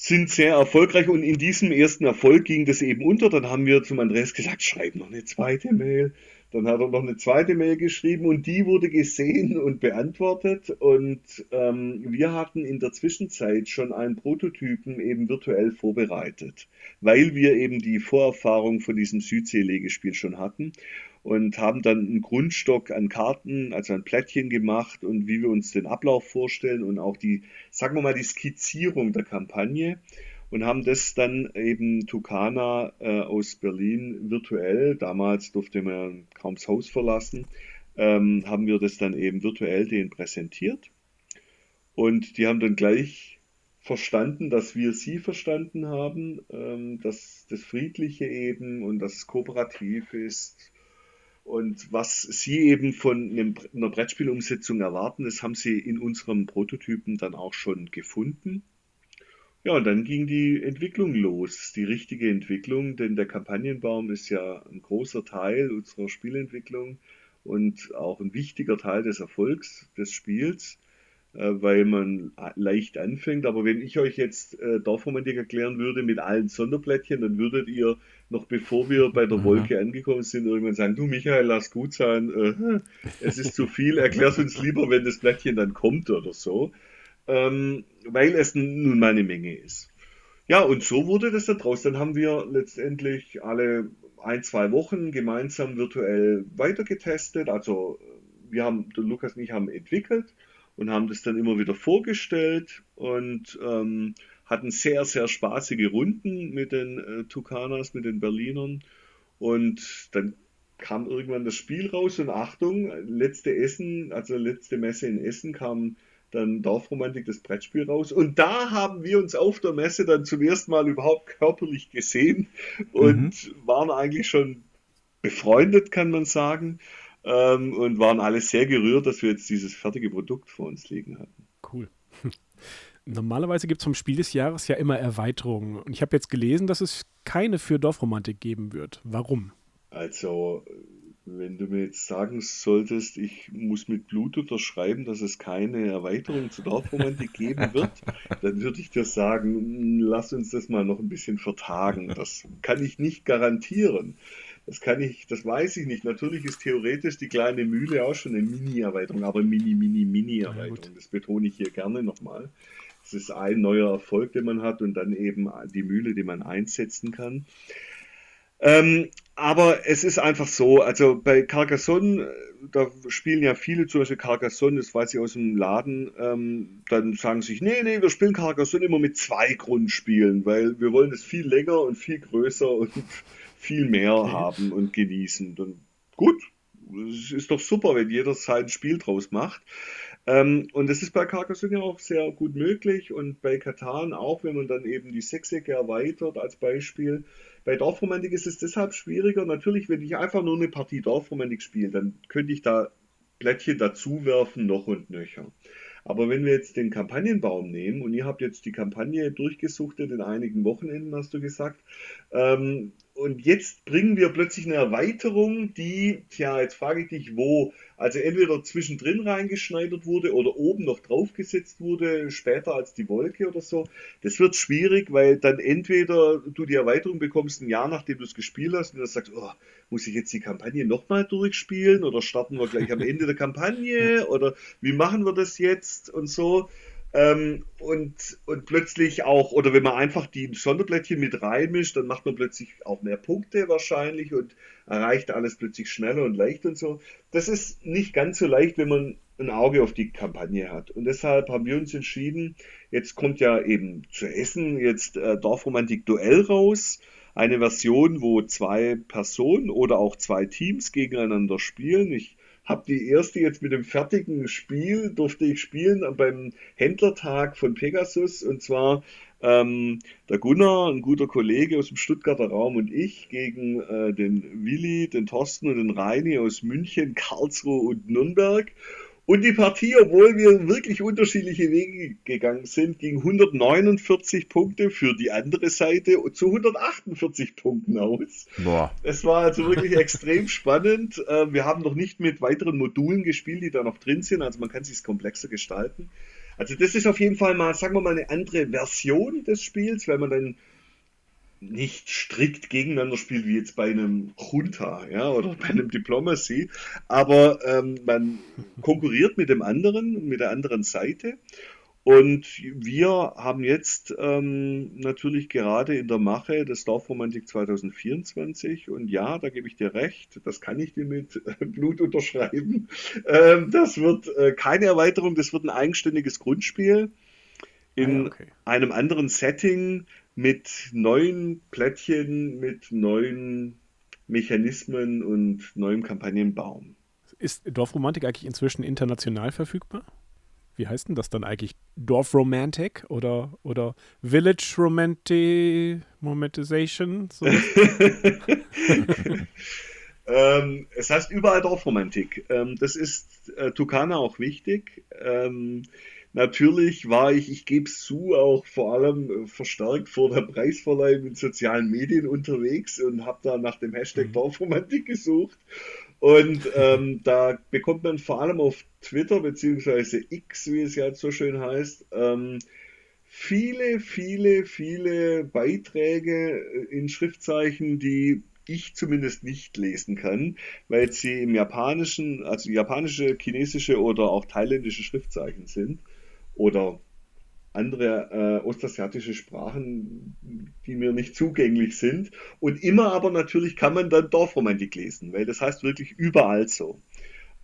sind sehr erfolgreich und in diesem ersten Erfolg ging das eben unter. Dann haben wir zum Andreas gesagt, schreib noch eine zweite Mail. Dann hat er noch eine zweite Mail geschrieben und die wurde gesehen und beantwortet. Und ähm, wir hatten in der Zwischenzeit schon einen Prototypen eben virtuell vorbereitet, weil wir eben die Vorerfahrung von diesem Südsee-Legespiel schon hatten und haben dann einen Grundstock an Karten, also ein Plättchen gemacht und wie wir uns den Ablauf vorstellen und auch die, sagen wir mal, die Skizzierung der Kampagne und haben das dann eben Tucana äh, aus Berlin virtuell, damals durfte man kaum das Haus verlassen, ähm, haben wir das dann eben virtuell denen präsentiert. Und die haben dann gleich verstanden, dass wir sie verstanden haben, ähm, dass das Friedliche eben und das kooperativ ist. Und was sie eben von einer Brettspielumsetzung erwarten, das haben sie in unserem Prototypen dann auch schon gefunden. Ja, und dann ging die Entwicklung los, die richtige Entwicklung, denn der Kampagnenbaum ist ja ein großer Teil unserer Spielentwicklung und auch ein wichtiger Teil des Erfolgs des Spiels, weil man leicht anfängt. Aber wenn ich euch jetzt äh, Dorfromantik erklären würde mit allen Sonderplättchen, dann würdet ihr noch bevor wir bei der Wolke angekommen sind, irgendwann sagen, du Michael, lass gut sein, äh, [LAUGHS] es ist zu viel, erklär's uns lieber, wenn das Plättchen dann kommt oder so ähm, weil es nun mal eine Menge ist. Ja, und so wurde das da draus. Dann haben wir letztendlich alle ein, zwei Wochen gemeinsam virtuell weitergetestet. Also wir haben, Lukas und ich haben entwickelt und haben das dann immer wieder vorgestellt und ähm, hatten sehr, sehr spaßige Runden mit den äh, Tucanas, mit den Berlinern. Und dann kam irgendwann das Spiel raus und Achtung, letzte Essen, also letzte Messe in Essen kam dann Dorfromantik das Brettspiel raus. Und da haben wir uns auf der Messe dann zum ersten Mal überhaupt körperlich gesehen und mhm. waren eigentlich schon befreundet, kann man sagen. Ähm, und waren alle sehr gerührt, dass wir jetzt dieses fertige Produkt vor uns liegen hatten. Cool. [LAUGHS] Normalerweise gibt es vom Spiel des Jahres ja immer Erweiterungen. Und ich habe jetzt gelesen, dass es keine für Dorfromantik geben wird. Warum? Also, wenn du mir jetzt sagen solltest, ich muss mit Blut unterschreiben, dass es keine Erweiterung zur Dorfromantik geben [LAUGHS] wird, dann würde ich dir sagen, hm, lass uns das mal noch ein bisschen vertagen. Das kann ich nicht garantieren. Das kann ich, das weiß ich nicht. Natürlich ist theoretisch die kleine Mühle auch schon eine Mini-Erweiterung, aber Mini, Mini, Mini-Erweiterung. Das betone ich hier gerne nochmal. Es ist ein neuer Erfolg, den man hat und dann eben die Mühle, die man einsetzen kann. Ähm, aber es ist einfach so, also bei Carcassonne, da spielen ja viele zum Beispiel Carcassonne, das weiß ich aus dem Laden, ähm, dann sagen sich, nee, nee, wir spielen Carcassonne immer mit zwei Grundspielen, weil wir wollen es viel länger und viel größer und [LAUGHS] viel mehr okay. haben und genießen. Und gut, es ist doch super, wenn jeder sein Spiel draus macht. Ähm, und das ist bei Carcassonne auch sehr gut möglich und bei Katan auch, wenn man dann eben die Sechsecke erweitert als Beispiel. Bei Dorfromantik ist es deshalb schwieriger. Natürlich, wenn ich einfach nur eine Partie Dorfromantik spiele, dann könnte ich da Plättchen dazu werfen, noch und nöcher. Aber wenn wir jetzt den Kampagnenbaum nehmen und ihr habt jetzt die Kampagne durchgesuchtet in einigen Wochenenden, hast du gesagt, ähm, und jetzt bringen wir plötzlich eine Erweiterung, die, tja, jetzt frage ich dich, wo, also entweder zwischendrin reingeschneidert wurde oder oben noch draufgesetzt wurde, später als die Wolke oder so. Das wird schwierig, weil dann entweder du die Erweiterung bekommst ein Jahr nachdem du es gespielt hast und dann sagst, oh, muss ich jetzt die Kampagne nochmal durchspielen oder starten wir gleich am Ende der Kampagne [LAUGHS] oder wie machen wir das jetzt und so. Ähm, und, und plötzlich auch, oder wenn man einfach die Sonderblättchen mit reinmischt, dann macht man plötzlich auch mehr Punkte wahrscheinlich und erreicht alles plötzlich schneller und leicht und so. Das ist nicht ganz so leicht, wenn man ein Auge auf die Kampagne hat. Und deshalb haben wir uns entschieden, jetzt kommt ja eben zu Essen jetzt äh, Dorfromantik Duell raus. Eine Version, wo zwei Personen oder auch zwei Teams gegeneinander spielen. Ich habe die erste jetzt mit dem fertigen Spiel, durfte ich spielen beim Händlertag von Pegasus und zwar ähm, der Gunnar, ein guter Kollege aus dem Stuttgarter Raum und ich gegen äh, den Willi, den Thorsten und den Reini aus München, Karlsruhe und Nürnberg. Und die Partie, obwohl wir wirklich unterschiedliche Wege gegangen sind, ging 149 Punkte für die andere Seite zu 148 Punkten aus. Boah. Es war also wirklich [LAUGHS] extrem spannend. Ähm, wir haben noch nicht mit weiteren Modulen gespielt, die da noch drin sind. Also man kann sich komplexer gestalten. Also das ist auf jeden Fall mal, sagen wir mal, eine andere Version des Spiels, weil man dann nicht strikt gegeneinander spielt, wie jetzt bei einem Junta ja, oder bei einem Diplomacy, aber ähm, man konkurriert mit dem anderen, mit der anderen Seite. Und wir haben jetzt ähm, natürlich gerade in der Mache das Dorfromantik 2024 und ja, da gebe ich dir recht, das kann ich dir mit Blut unterschreiben. Ähm, das wird äh, keine Erweiterung, das wird ein eigenständiges Grundspiel in ah, okay. einem anderen Setting mit neuen Plättchen, mit neuen Mechanismen und neuem Kampagnenbaum. Ist Dorfromantik eigentlich inzwischen international verfügbar? Wie heißt denn das dann eigentlich? Dorfromantik oder, oder Village Romanti Romanticization? So [LAUGHS] [LAUGHS] ähm, es heißt überall Dorfromantik. Ähm, das ist äh, Tukana auch wichtig. Ähm, Natürlich war ich, ich gebe es zu, auch vor allem äh, verstärkt vor der Preisverleihung in sozialen Medien unterwegs und habe da nach dem Hashtag mhm. Dorfromantik gesucht. Und ähm, [LAUGHS] da bekommt man vor allem auf Twitter beziehungsweise X, wie es ja so schön heißt, ähm, viele, viele, viele Beiträge äh, in Schriftzeichen, die ich zumindest nicht lesen kann, weil sie im Japanischen, also japanische, chinesische oder auch thailändische Schriftzeichen sind oder andere äh, ostasiatische Sprachen, die mir nicht zugänglich sind. Und immer aber natürlich kann man dann Dorfromantik lesen, weil das heißt wirklich überall so.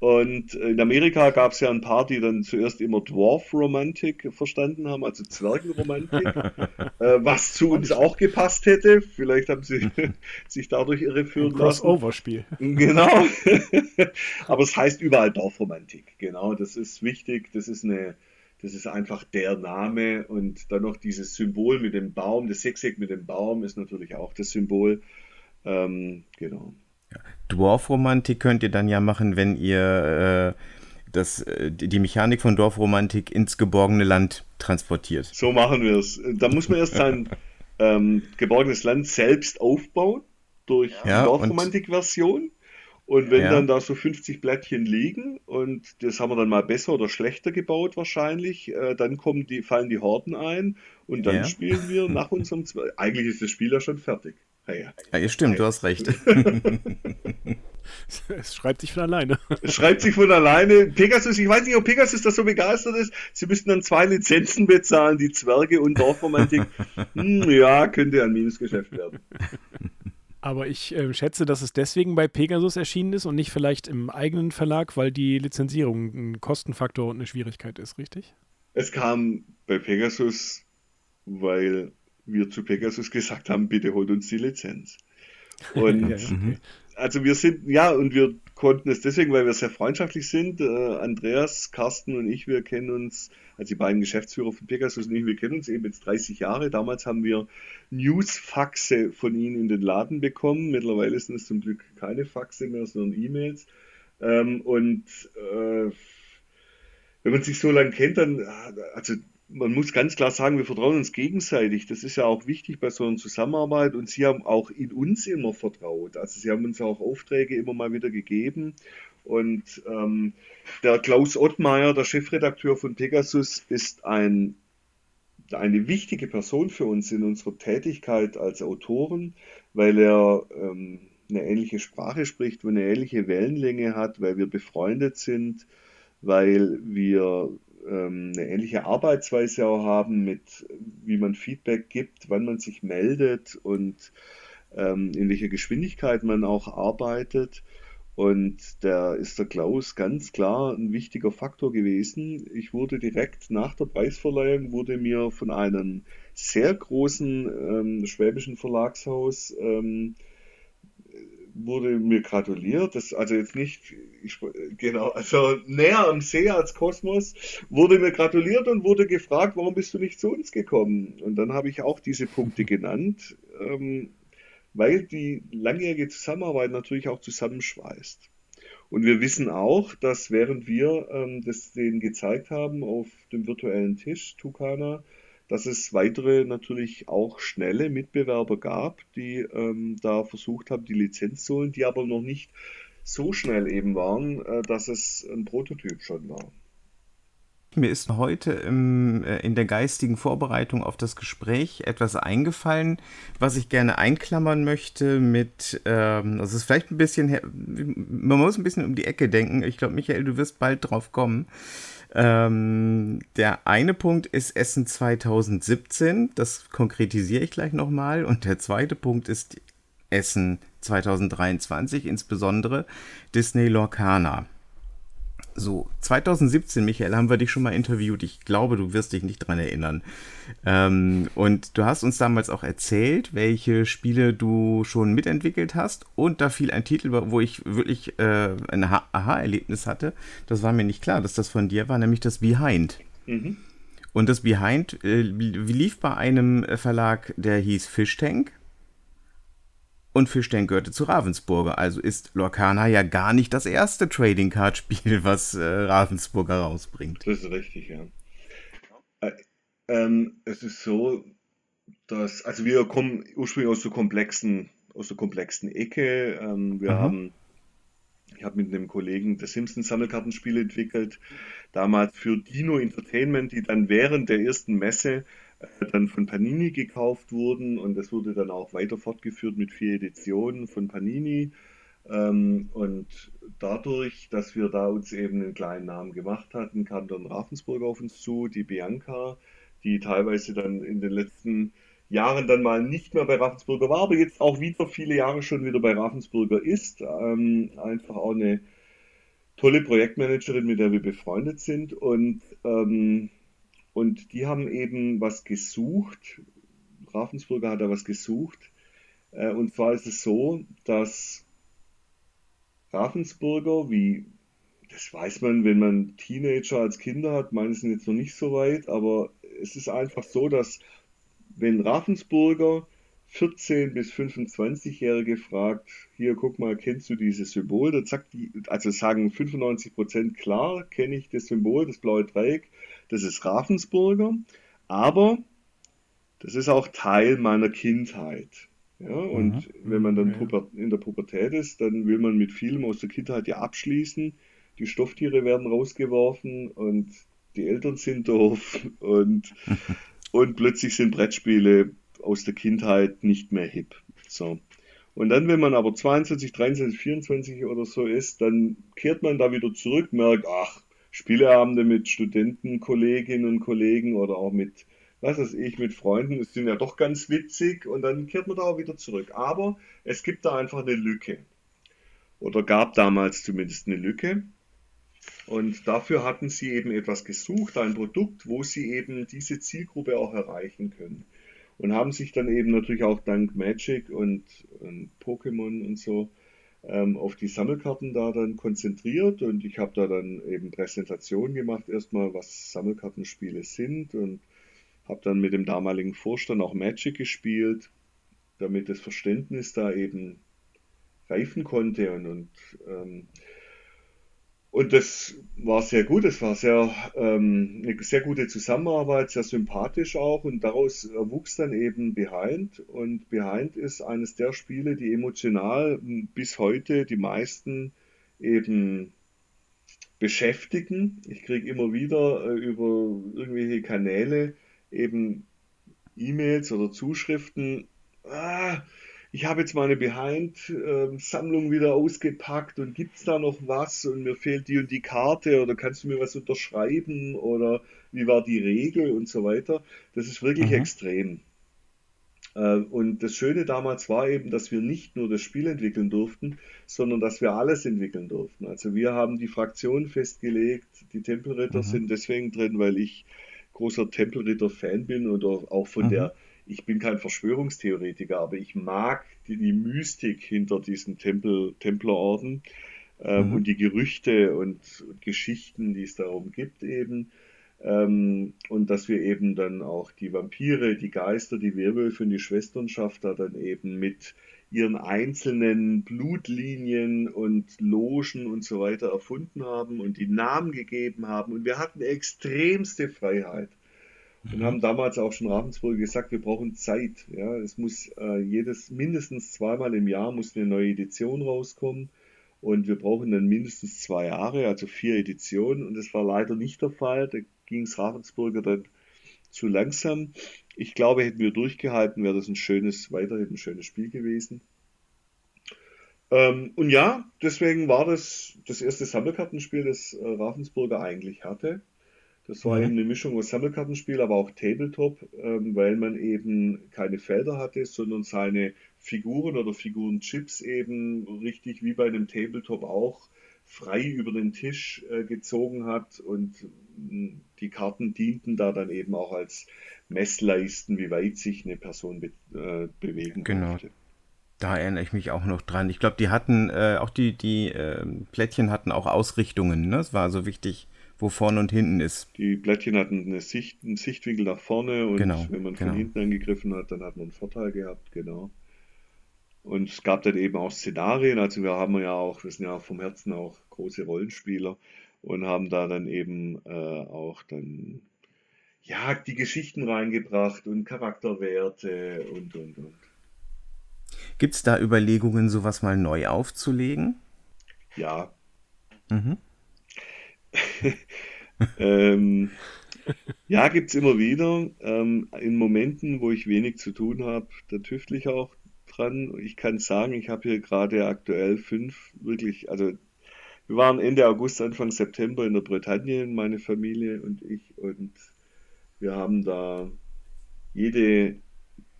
Und in Amerika gab es ja ein paar, die dann zuerst immer Dwarf Romantic verstanden haben, also Zwergenromantik, [LAUGHS] äh, was zu uns auch gepasst hätte. Vielleicht haben sie [LAUGHS] sich dadurch irreführen ein Crossover-Spiel. Genau. [LAUGHS] Aber es heißt überall Dorfromantik. Genau, das ist wichtig. Das ist eine, das ist einfach der Name und dann noch dieses Symbol mit dem Baum, das Sechseck mit dem Baum ist natürlich auch das Symbol. Ähm, genau. Dwarfromantik könnt ihr dann ja machen, wenn ihr äh, das, äh, die Mechanik von Dorfromantik ins geborgene Land transportiert. So machen wir es. Da muss man erst sein [LAUGHS] ähm, geborgenes Land selbst aufbauen durch ja, Dorfromantik-Version. Und wenn ja. dann da so 50 Blättchen liegen und das haben wir dann mal besser oder schlechter gebaut wahrscheinlich, äh, dann kommen die, fallen die Horden ein und dann ja. spielen wir [LAUGHS] nach unserem Zwe Eigentlich ist das Spiel ja schon fertig. Ja, ja. stimmt, du hast recht. [LAUGHS] es schreibt sich von alleine. Es schreibt sich von alleine. Pegasus, ich weiß nicht, ob Pegasus da so begeistert ist. Sie müssten dann zwei Lizenzen bezahlen, die Zwerge und Dorfromantik. [LAUGHS] hm, ja, könnte ein Minusgeschäft werden. Aber ich äh, schätze, dass es deswegen bei Pegasus erschienen ist und nicht vielleicht im eigenen Verlag, weil die Lizenzierung ein Kostenfaktor und eine Schwierigkeit ist, richtig? Es kam bei Pegasus, weil wir zu Pegasus gesagt haben, bitte holt uns die Lizenz. [LAUGHS] Und ja, okay. also wir sind, ja, und wir konnten es deswegen, weil wir sehr freundschaftlich sind. Äh, Andreas, Carsten und ich, wir kennen uns, also die beiden Geschäftsführer von Pegasus und ich, wir kennen uns eben jetzt 30 Jahre. Damals haben wir Newsfaxe von ihnen in den Laden bekommen. Mittlerweile sind es zum Glück keine Faxe mehr, sondern E-Mails. Ähm, und äh, wenn man sich so lange kennt, dann, also man muss ganz klar sagen, wir vertrauen uns gegenseitig. Das ist ja auch wichtig bei so einer Zusammenarbeit und Sie haben auch in uns immer vertraut. Also Sie haben uns auch Aufträge immer mal wieder gegeben. Und ähm, der Klaus Ottmeier, der Chefredakteur von Pegasus, ist ein, eine wichtige Person für uns in unserer Tätigkeit als Autoren, weil er ähm, eine ähnliche Sprache spricht, eine ähnliche Wellenlänge hat, weil wir befreundet sind, weil wir ähm, eine ähnliche Arbeitsweise auch haben, mit wie man Feedback gibt, wann man sich meldet und ähm, in welcher Geschwindigkeit man auch arbeitet. Und da ist der Klaus ganz klar ein wichtiger Faktor gewesen. Ich wurde direkt nach der Preisverleihung, wurde mir von einem sehr großen ähm, schwäbischen Verlagshaus ähm, wurde mir gratuliert. Das, also jetzt nicht, ich, genau, also näher am See als Kosmos, wurde mir gratuliert und wurde gefragt, warum bist du nicht zu uns gekommen? Und dann habe ich auch diese Punkte [LAUGHS] genannt, ähm, weil die langjährige Zusammenarbeit natürlich auch zusammenschweißt. Und wir wissen auch, dass während wir ähm, das denen gezeigt haben auf dem virtuellen Tisch, Tukana, dass es weitere natürlich auch schnelle Mitbewerber gab, die ähm, da versucht haben, die Lizenz zu holen, die aber noch nicht so schnell eben waren, äh, dass es ein Prototyp schon war. Mir ist heute im, äh, in der geistigen Vorbereitung auf das Gespräch etwas eingefallen, was ich gerne einklammern möchte mit, ähm, das ist vielleicht ein bisschen, man muss ein bisschen um die Ecke denken. Ich glaube, Michael, du wirst bald drauf kommen. Ähm, der eine Punkt ist Essen 2017, das konkretisiere ich gleich nochmal. Und der zweite Punkt ist Essen 2023, insbesondere Disney Lorcana. So, 2017, Michael, haben wir dich schon mal interviewt. Ich glaube, du wirst dich nicht dran erinnern. Ähm, und du hast uns damals auch erzählt, welche Spiele du schon mitentwickelt hast. Und da fiel ein Titel, wo ich wirklich äh, ein Aha-Erlebnis hatte. Das war mir nicht klar, dass das von dir war, nämlich das Behind. Mhm. Und das Behind äh, lief bei einem Verlag, der hieß Fish Tank. Und Fischtank gehörte zu Ravensburger, also ist Lorcana ja gar nicht das erste Trading Card Spiel, [LAUGHS] was äh, Ravensburger rausbringt. Das ist richtig, ja. Äh, ähm, es ist so, dass, also wir kommen ursprünglich aus der komplexen, aus der komplexen Ecke. Ähm, wir Aha. haben, ich habe mit einem Kollegen das Simpsons Sammelkartenspiel entwickelt, damals für Dino Entertainment, die dann während der ersten Messe dann von Panini gekauft wurden und das wurde dann auch weiter fortgeführt mit vier Editionen von Panini. Ähm, und dadurch, dass wir da uns eben einen kleinen Namen gemacht hatten, kam dann Ravensburg auf uns zu, die Bianca, die teilweise dann in den letzten Jahren dann mal nicht mehr bei Ravensburger war, aber jetzt auch wieder viele Jahre schon wieder bei Ravensburger ist. Ähm, einfach auch eine tolle Projektmanagerin, mit der wir befreundet sind. Und, ähm, und die haben eben was gesucht. Ravensburger hat da was gesucht. Äh, und zwar ist es so, dass Ravensburger, wie das weiß man, wenn man Teenager als Kinder hat, meine sind jetzt noch nicht so weit, aber es ist einfach so, dass wenn Ravensburger 14- bis 25-Jährige fragt, hier guck mal, kennst du dieses Symbol? Da sagt die, also sagen 95% klar, kenne ich das Symbol, das blaue Dreieck, das ist Ravensburger, aber das ist auch Teil meiner Kindheit. Ja, und mhm. wenn man dann ja. in der Pubertät ist, dann will man mit vielem aus der Kindheit ja abschließen. Die Stofftiere werden rausgeworfen und die Eltern sind doof [LAUGHS] und, [LAUGHS] und plötzlich sind Brettspiele aus der Kindheit nicht mehr hip. So. Und dann, wenn man aber 22, 23, 24 oder so ist, dann kehrt man da wieder zurück, merkt, ach, Spieleabende mit Studenten, Kolleginnen und Kollegen oder auch mit, was weiß ich, mit Freunden, das sind ja doch ganz witzig und dann kehrt man da auch wieder zurück. Aber es gibt da einfach eine Lücke. Oder gab damals zumindest eine Lücke. Und dafür hatten sie eben etwas gesucht, ein Produkt, wo sie eben diese Zielgruppe auch erreichen können und haben sich dann eben natürlich auch dank Magic und, und Pokémon und so ähm, auf die Sammelkarten da dann konzentriert. Und ich habe da dann eben Präsentationen gemacht, erstmal was Sammelkartenspiele sind und habe dann mit dem damaligen Vorstand auch Magic gespielt, damit das Verständnis da eben reifen konnte. Und, und ähm, und das war sehr gut, es war sehr, ähm, eine sehr gute Zusammenarbeit, sehr sympathisch auch. Und daraus wuchs dann eben Behind. Und Behind ist eines der Spiele, die emotional bis heute die meisten eben beschäftigen. Ich kriege immer wieder äh, über irgendwelche Kanäle eben E-Mails oder Zuschriften, ah, ich habe jetzt meine Behind-Sammlung wieder ausgepackt und gibt es da noch was und mir fehlt die und die Karte oder kannst du mir was unterschreiben oder wie war die Regel und so weiter. Das ist wirklich mhm. extrem. Äh, und das Schöne damals war eben, dass wir nicht nur das Spiel entwickeln durften, sondern dass wir alles entwickeln durften. Also wir haben die Fraktion festgelegt, die Tempelritter mhm. sind deswegen drin, weil ich großer Tempelritter-Fan bin oder auch von mhm. der ich bin kein Verschwörungstheoretiker, aber ich mag die, die Mystik hinter diesen Tempel, Templerorden ähm, mhm. und die Gerüchte und, und, Geschichten, die es darum gibt eben. Ähm, und dass wir eben dann auch die Vampire, die Geister, die Werwölfe und die Schwesternschaft da dann eben mit ihren einzelnen Blutlinien und Logen und so weiter erfunden haben und die Namen gegeben haben. Und wir hatten extremste Freiheit und haben damals auch schon Ravensburg gesagt, wir brauchen Zeit. Ja, es muss äh, jedes mindestens zweimal im Jahr muss eine neue Edition rauskommen und wir brauchen dann mindestens zwei Jahre, also vier Editionen. Und das war leider nicht der Fall. Da ging es Ravensburger dann zu langsam. Ich glaube, hätten wir durchgehalten, wäre das ein schönes, weiterhin ein schönes Spiel gewesen. Ähm, und ja, deswegen war das das erste Sammelkartenspiel, das äh, Ravensburger eigentlich hatte. Das war mhm. eben eine Mischung aus Sammelkartenspiel, aber auch Tabletop, ähm, weil man eben keine Felder hatte, sondern seine Figuren oder Figurenchips eben richtig wie bei einem Tabletop auch frei über den Tisch äh, gezogen hat und mh, mm, die Karten dienten da dann eben auch als Messleisten, wie weit sich eine Person be äh, bewegen genau. Durfte. Da erinnere ich mich auch noch dran. Ich glaube, die hatten, äh, auch die, die ähm, Plättchen hatten auch Ausrichtungen. Ne? Es war so wichtig, wo vorne und hinten ist. Die Blättchen hatten eine Sicht, einen Sichtwinkel nach vorne und genau, wenn man von genau. hinten angegriffen hat, dann hat man einen Vorteil gehabt, genau. Und es gab dann eben auch Szenarien, also wir haben ja auch, wir sind ja vom Herzen auch große Rollenspieler und haben da dann eben äh, auch dann ja die Geschichten reingebracht und Charakterwerte und und und. Gibt es da Überlegungen, sowas mal neu aufzulegen? Ja. Mhm. [LAUGHS] ähm, ja, gibt es immer wieder. Ähm, in Momenten, wo ich wenig zu tun habe, da tüftle ich auch dran. Ich kann sagen, ich habe hier gerade aktuell fünf wirklich, also wir waren Ende August, Anfang September in der Bretagne, meine Familie und ich, und wir haben da jede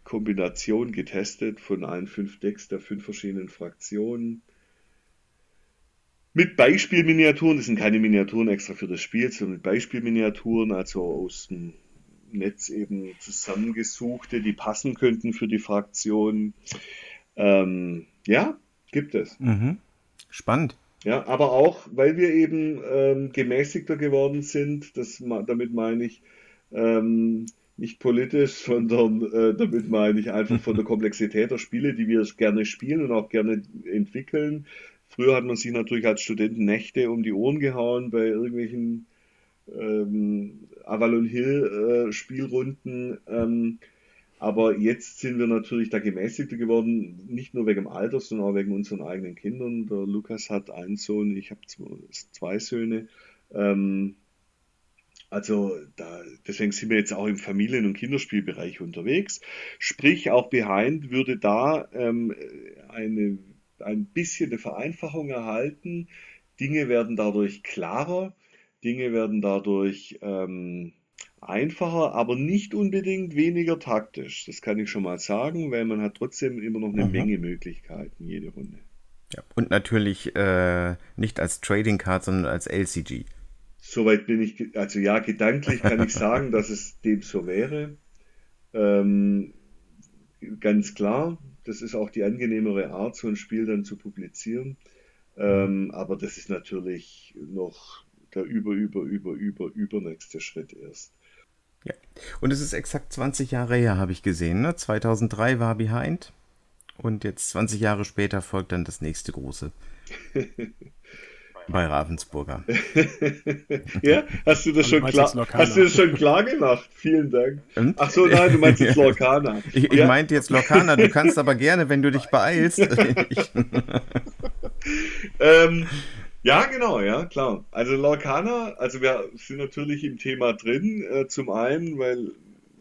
Kombination getestet von allen fünf Decks der fünf verschiedenen Fraktionen Mit Beispielminiaturen, das sind keine Miniaturen extra für das Spiel, sondern mit Beispielminiaturen, also aus dem Netz eben zusammengesuchte, die passen könnten für die Fraktion. Ähm, ja, gibt es. Mhm. Spannend. Ja, aber auch, weil wir eben ähm, gemäßigter geworden sind, das, damit meine ich ähm, nicht politisch, [LAUGHS] sondern äh, damit meine ich einfach von der [LAUGHS] Komplexität der Spiele, die wir gerne spielen und auch gerne entwickeln. Früher hat man sich natürlich als Studenten Nächte um die Ohren gehauen bei irgendwelchen ähm, Avalon Hill äh, Spielrunden. Ähm, aber jetzt sind wir natürlich da gemäßigter geworden, nicht nur wegen dem Alter, sondern auch wegen unseren eigenen Kindern. Der Lukas hat einen Sohn, ich habe zwei Söhne. Ähm, also da, deswegen sind wir jetzt auch im Familien- und Kinderspielbereich unterwegs. Sprich, auch Behind würde da ähm, eine, ein bisschen eine Vereinfachung erhalten. Dinge werden dadurch klarer, Dinge werden dadurch ähm, einfacher, aber nicht unbedingt weniger taktisch. Das kann ich schon mal sagen, weil man hat trotzdem immer noch eine mhm. Menge Möglichkeiten, jede Runde. Ja, und natürlich äh, nicht als Trading Card, sondern als LCG. Soweit bin ich, also ja, gedanklich kann ich sagen, [LAUGHS] dass es dem so wäre. Ähm, ganz klar, das ist auch die angenehmere Art, so ein Spiel dann zu publizieren. Ähm, aber das ist natürlich noch der über, über, über, über, übernächste Schritt erst. Ja. Und es ist exakt 20 Jahre her, habe ich gesehen. Ne? 2003 war Behind. Und jetzt 20 Jahre später folgt dann das nächste große. [LAUGHS] Bei Ravensburger. [LAUGHS] ja, hast du das schon klar, hast du das schon klar gemacht? Vielen Dank. Und? Ach so, nein, du meinst jetzt [LAUGHS] Lorcana. Ich, ich ja? meinte jetzt Lorcana. Du kannst aber gerne, wenn du dich beeilst. [LAUGHS] ähm, ja, genau, ja, klar. Also Lorcana, also wir sind natürlich im Thema drin, äh, zum einen, weil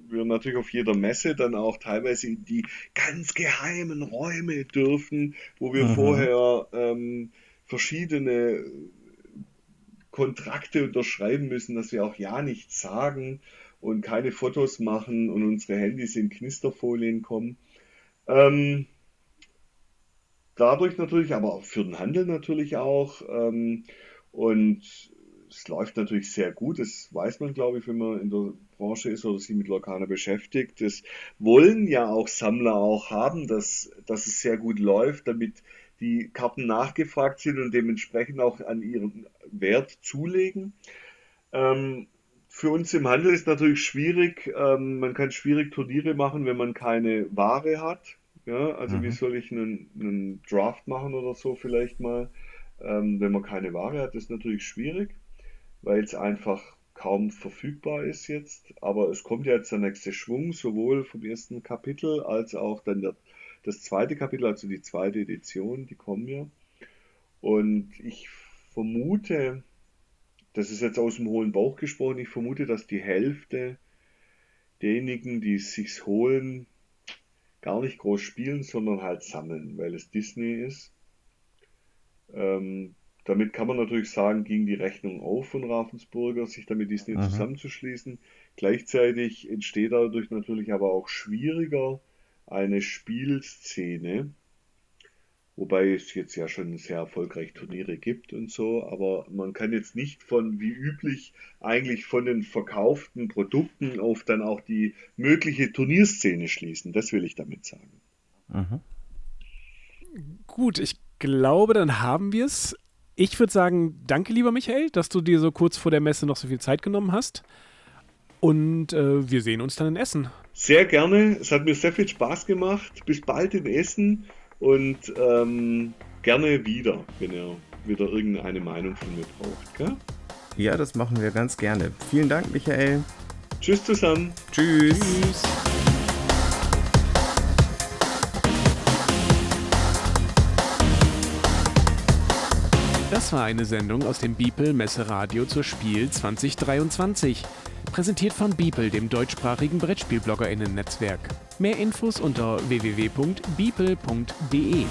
wir natürlich auf jeder Messe dann auch teilweise in die ganz geheimen Räume dürfen, wo wir mhm. vorher ähm, verschiedene Kontrakte unterschreiben müssen, dass wir auch ja nichts sagen und keine Fotos machen und unsere Handys in Knisterfolien kommen. Ähm, dadurch natürlich, aber auch für den Handel natürlich auch. Ähm, und es läuft natürlich sehr gut. Das weiß man, glaube ich, wenn man in der Branche ist oder sich mit Lokana beschäftigt. Das wollen ja auch Sammler auch haben, dass, dass es sehr gut läuft, damit die Karten nachgefragt sind und dementsprechend auch an ihren Wert zulegen. Ähm, für uns im Handel ist natürlich schwierig. Ähm, man kann schwierig Turniere machen, wenn man keine Ware hat. Ja, also mhm. wie soll ich einen, einen, Draft machen oder so vielleicht mal, ähm, wenn man keine Ware hat, ist natürlich schwierig, weil es einfach kaum verfügbar ist jetzt. Aber es kommt ja jetzt der nächste Schwung, sowohl vom ersten Kapitel als auch dann der, das zweite Kapitel, also die zweite Edition, die kommen ja. Und ich vermute, das ist jetzt aus dem hohen Bauch gesprochen, ich vermute, dass die Hälfte derjenigen, die es sich holen, gar nicht groß spielen, sondern halt sammeln, weil es Disney ist. Ähm, damit kann man natürlich sagen, ging die Rechnung auf von Ravensburger, sich damit Disney Aha. zusammenzuschließen. Gleichzeitig entsteht dadurch natürlich aber auch schwieriger eine Spielszene, Wobei es jetzt ja schon sehr erfolgreich Turniere gibt und so, aber man kann jetzt nicht von, wie üblich, eigentlich von den verkauften Produkten auf dann auch die mögliche Turnierszene schließen. Das will ich damit sagen. Mhm. Gut, ich glaube, dann haben wir es. Ich würde sagen, danke lieber Michael, dass du dir so kurz vor der Messe noch so viel Zeit genommen hast. Und äh, wir sehen uns dann in Essen. Sehr gerne. Es hat mir sehr viel Spaß gemacht. Bis bald in Essen. Und ähm, gerne wieder, wenn ihr wieder irgendeine Meinung von mir braucht. Gell? Ja, das machen wir ganz gerne. Vielen Dank, Michael. Tschüss zusammen. Tschüss. Tschüss. Das war eine Sendung aus dem Beeple Messeradio zur Spiel 2023. Präsentiert von Beeple, dem deutschsprachigen BrettspielbloggerInnen-Netzwerk. Mehr Infos unter www.beeple.de.